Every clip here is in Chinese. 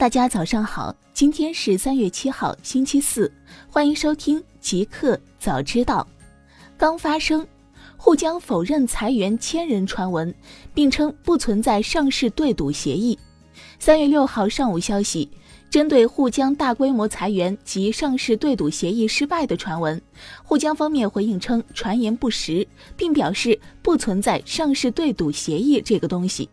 大家早上好，今天是三月七号，星期四，欢迎收听极客早知道。刚发生，沪江否认裁员千人传闻，并称不存在上市对赌协议。三月六号上午消息，针对沪江大规模裁员及上市对赌协议失败的传闻，沪江方面回应称传言不实，并表示不存在上市对赌协议这个东西。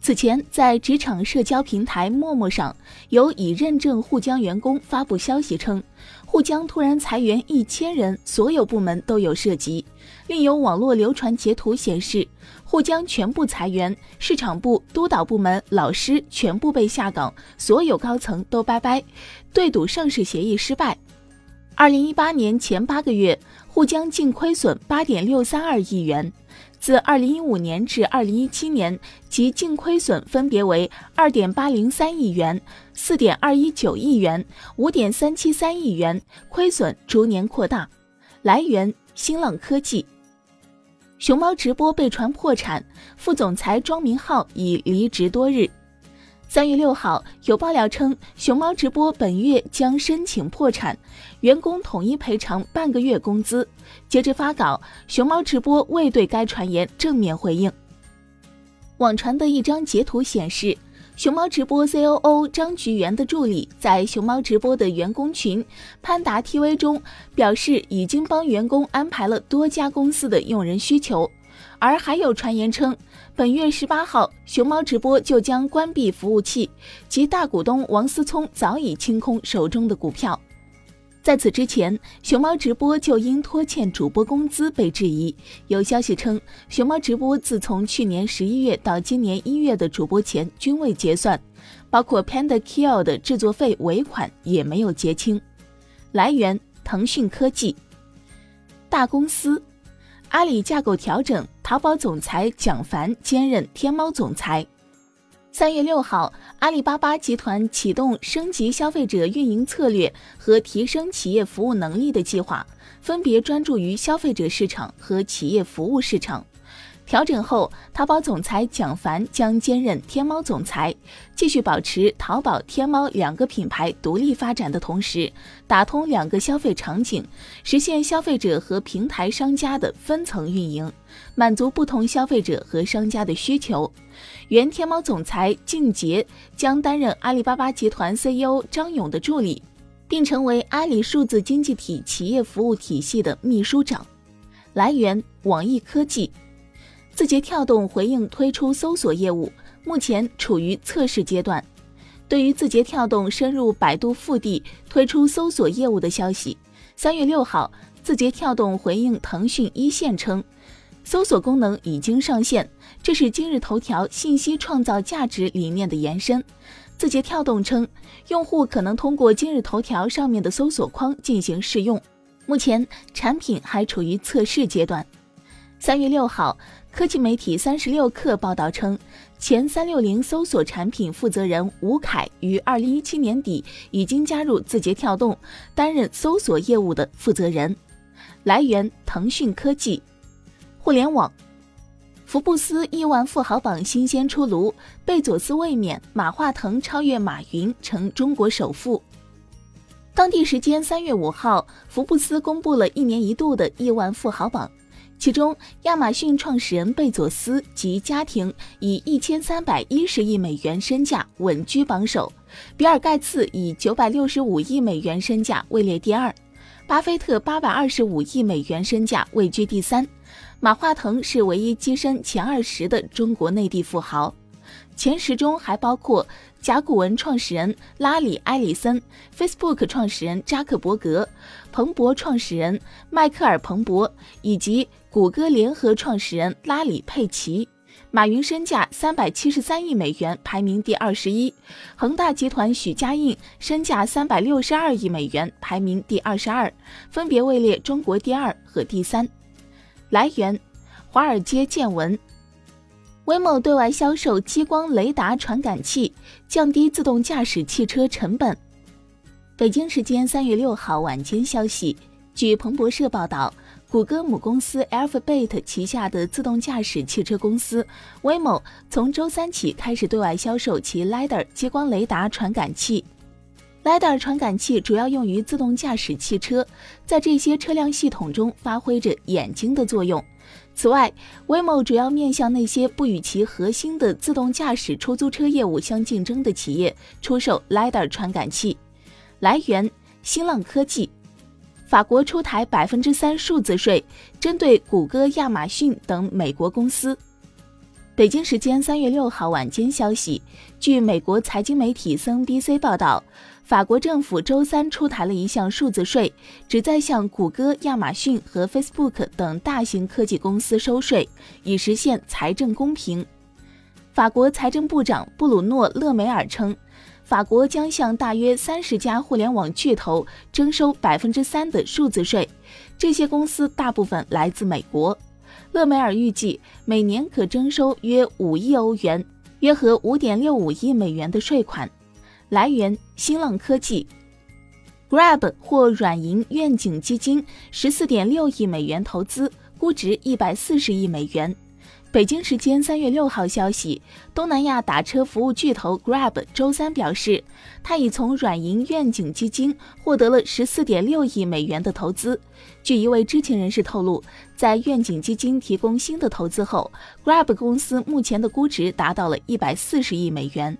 此前，在职场社交平台陌陌上，有已认证沪江员工发布消息称，沪江突然裁员一千人，所有部门都有涉及。另有网络流传截图显示，沪江全部裁员，市场部、督导部门老师全部被下岗，所有高层都拜拜，对赌上市协议失败。二零一八年前八个月，沪江净亏损八点六三二亿元。自二零一五年至二零一七年，其净亏损分别为二点八零三亿元、四点二一九亿元、五点三七三亿元，亏损逐年扩大。来源：新浪科技。熊猫直播被传破产，副总裁庄明浩已离职多日。三月六号，有爆料称，熊猫直播本月将申请破产，员工统一赔偿半个月工资。截至发稿，熊猫直播未对该传言正面回应。网传的一张截图显示，熊猫直播 COO 张菊元的助理在熊猫直播的员工群潘达 TV 中表示，已经帮员工安排了多家公司的用人需求。而还有传言称，本月十八号，熊猫直播就将关闭服务器，其大股东王思聪早已清空手中的股票。在此之前，熊猫直播就因拖欠主播工资被质疑。有消息称，熊猫直播自从去年十一月到今年一月的主播钱均未结算，包括 Panda Kill 的制作费尾款也没有结清。来源：腾讯科技。大公司。阿里架构调整，淘宝总裁蒋凡兼任天猫总裁。三月六号，阿里巴巴集团启动升级消费者运营策略和提升企业服务能力的计划，分别专注于消费者市场和企业服务市场。调整后，淘宝总裁蒋凡将兼任天猫总裁，继续保持淘宝、天猫两个品牌独立发展的同时，打通两个消费场景，实现消费者和平台商家的分层运营，满足不同消费者和商家的需求。原天猫总裁靳杰将担任阿里巴巴集团 CEO 张勇的助理，并成为阿里数字经济体企业服务体系的秘书长。来源：网易科技。字节跳动回应推出搜索业务，目前处于测试阶段。对于字节跳动深入百度腹地推出搜索业务的消息，三月六号，字节跳动回应腾讯一线称，搜索功能已经上线，这是今日头条信息创造价值理念的延伸。字节跳动称，用户可能通过今日头条上面的搜索框进行试用，目前产品还处于测试阶段。三月六号。科技媒体三十六氪报道称，前三六零搜索产品负责人吴凯于二零一七年底已经加入字节跳动，担任搜索业务的负责人。来源：腾讯科技。互联网。福布斯亿万富豪榜新鲜出炉，贝佐斯卫冕，马化腾超越马云成中国首富。当地时间三月五号，福布斯公布了一年一度的亿万富豪榜。其中，亚马逊创始人贝佐斯及家庭以一千三百一十亿美元身价稳居榜首，比尔盖茨以九百六十五亿美元身价位列第二，巴菲特八百二十五亿美元身价位居第三，马化腾是唯一跻身前二十的中国内地富豪。前十中还包括甲骨文创始人拉里·埃里森、Facebook 创始人扎克伯格、彭博创始人迈克尔·彭博以及谷歌联合创始人拉里·佩奇。马云身价三百七十三亿美元，排名第二十一；恒大集团许家印身价三百六十二亿美元，排名第二十二，分别位列中国第二和第三。来源：华尔街见闻。威某对外销售激光雷达传感器，降低自动驾驶汽车成本。北京时间三月六号晚间消息，据彭博社报道谷歌母公司 Alphabet 旗下的自动驾驶汽车公司威某从周三起开始对外销售其 LiDAR 激光雷达传感器。LiDAR 传感器主要用于自动驾驶汽车，在这些车辆系统中发挥着眼睛的作用。此外，Waymo 主要面向那些不与其核心的自动驾驶出租车业务相竞争的企业出售 LiDAR 传感器。来源：新浪科技。法国出台百分之三数字税，针对谷歌、亚马逊等美国公司。北京时间三月六号晚间消息，据美国财经媒体 CNBC 报道，法国政府周三出台了一项数字税，旨在向谷歌、亚马逊和 Facebook 等大型科技公司收税，以实现财政公平。法国财政部长布鲁诺·勒梅尔称。法国将向大约三十家互联网巨头征收百分之三的数字税，这些公司大部分来自美国。勒梅尔预计每年可征收约五亿欧元，约合五点六五亿美元的税款。来源：新浪科技。Grab 获软银愿景基金十四点六亿美元投资，估值一百四十亿美元。北京时间三月六号消息，东南亚打车服务巨头 Grab 周三表示，他已从软银愿景基金获得了十四点六亿美元的投资。据一位知情人士透露，在愿景基金提供新的投资后，Grab 公司目前的估值达到了一百四十亿美元。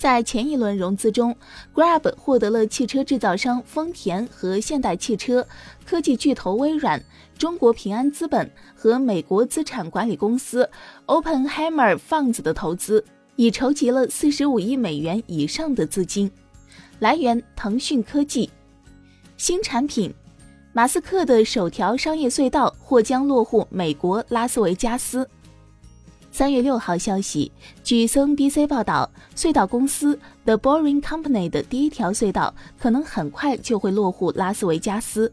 在前一轮融资中，Grab 获得了汽车制造商丰田和现代汽车、科技巨头微软、中国平安资本和美国资产管理公司 Oppenheimer Funds 的投资，已筹集了四十五亿美元以上的资金。来源：腾讯科技。新产品：马斯克的首条商业隧道或将落户美国拉斯维加斯。三月六号消息，据 CNBC 报道，隧道公司 The Boring Company 的第一条隧道可能很快就会落户拉斯维加斯。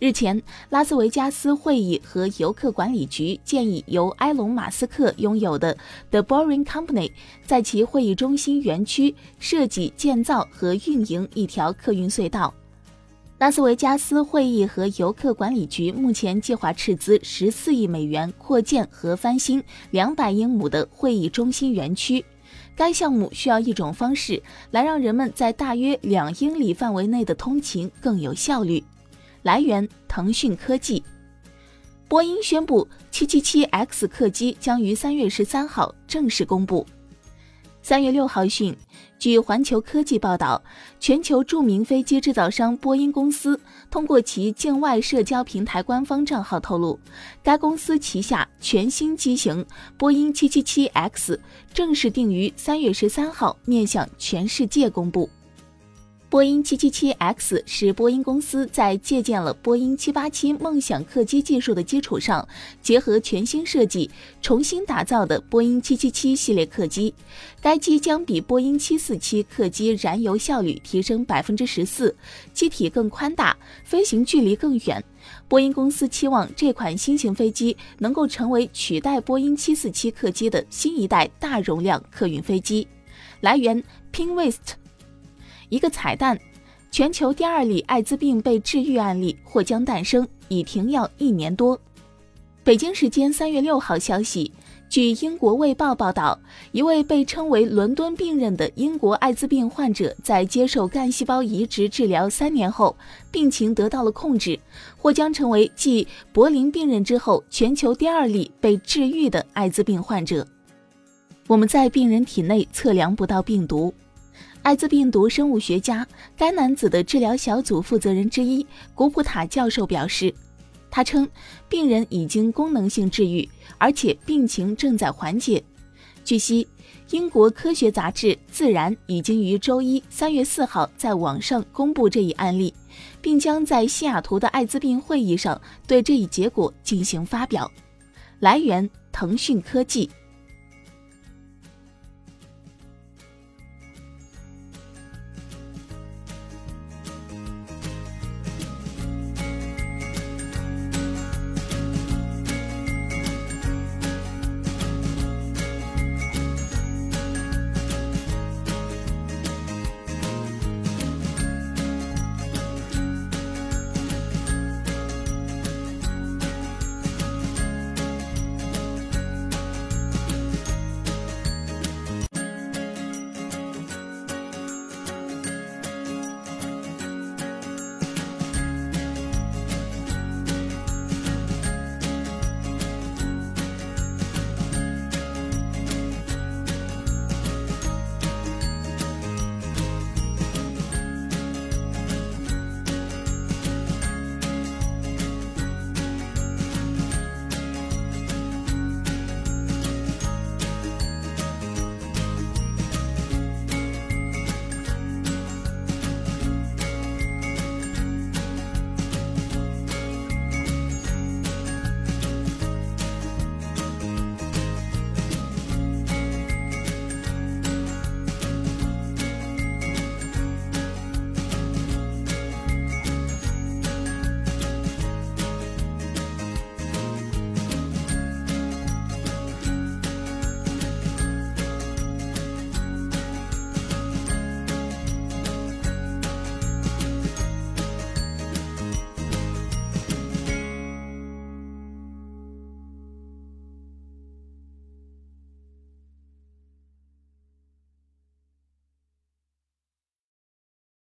日前，拉斯维加斯会议和游客管理局建议由埃隆·马斯克拥有的 The Boring Company 在其会议中心园区设计、建造和运营一条客运隧道。拉斯维加斯会议和游客管理局目前计划斥资十四亿美元扩建和翻新两百英亩的会议中心园区。该项目需要一种方式来让人们在大约两英里范围内的通勤更有效率。来源：腾讯科技。波音宣布，777X 客机将于三月十三号正式公布。三月六号讯，据环球科技报道，全球著名飞机制造商波音公司通过其境外社交平台官方账号透露，该公司旗下全新机型波音 777X 正式定于三月十三号面向全世界公布。波音 777X 是波音公司在借鉴了波音787梦想客机技术的基础上，结合全新设计，重新打造的波音777系列客机。该机将比波音747客机燃油效率提升百分之十四，机体更宽大，飞行距离更远。波音公司期望这款新型飞机能够成为取代波音747客机的新一代大容量客运飞机。来源：Pinwest。一个彩蛋，全球第二例艾滋病被治愈案例或将诞生，已停药一年多。北京时间三月六号消息，据英国卫报报道，一位被称为“伦敦病人”的英国艾滋病患者在接受干细胞移植治疗三年后，病情得到了控制，或将成为继“柏林病人”之后全球第二例被治愈的艾滋病患者。我们在病人体内测量不到病毒。艾滋病毒生物学家、该男子的治疗小组负责人之一古普塔教授表示，他称病人已经功能性治愈，而且病情正在缓解。据悉，英国科学杂志《自然》已经于周一三月四号在网上公布这一案例，并将在西雅图的艾滋病会议上对这一结果进行发表。来源：腾讯科技。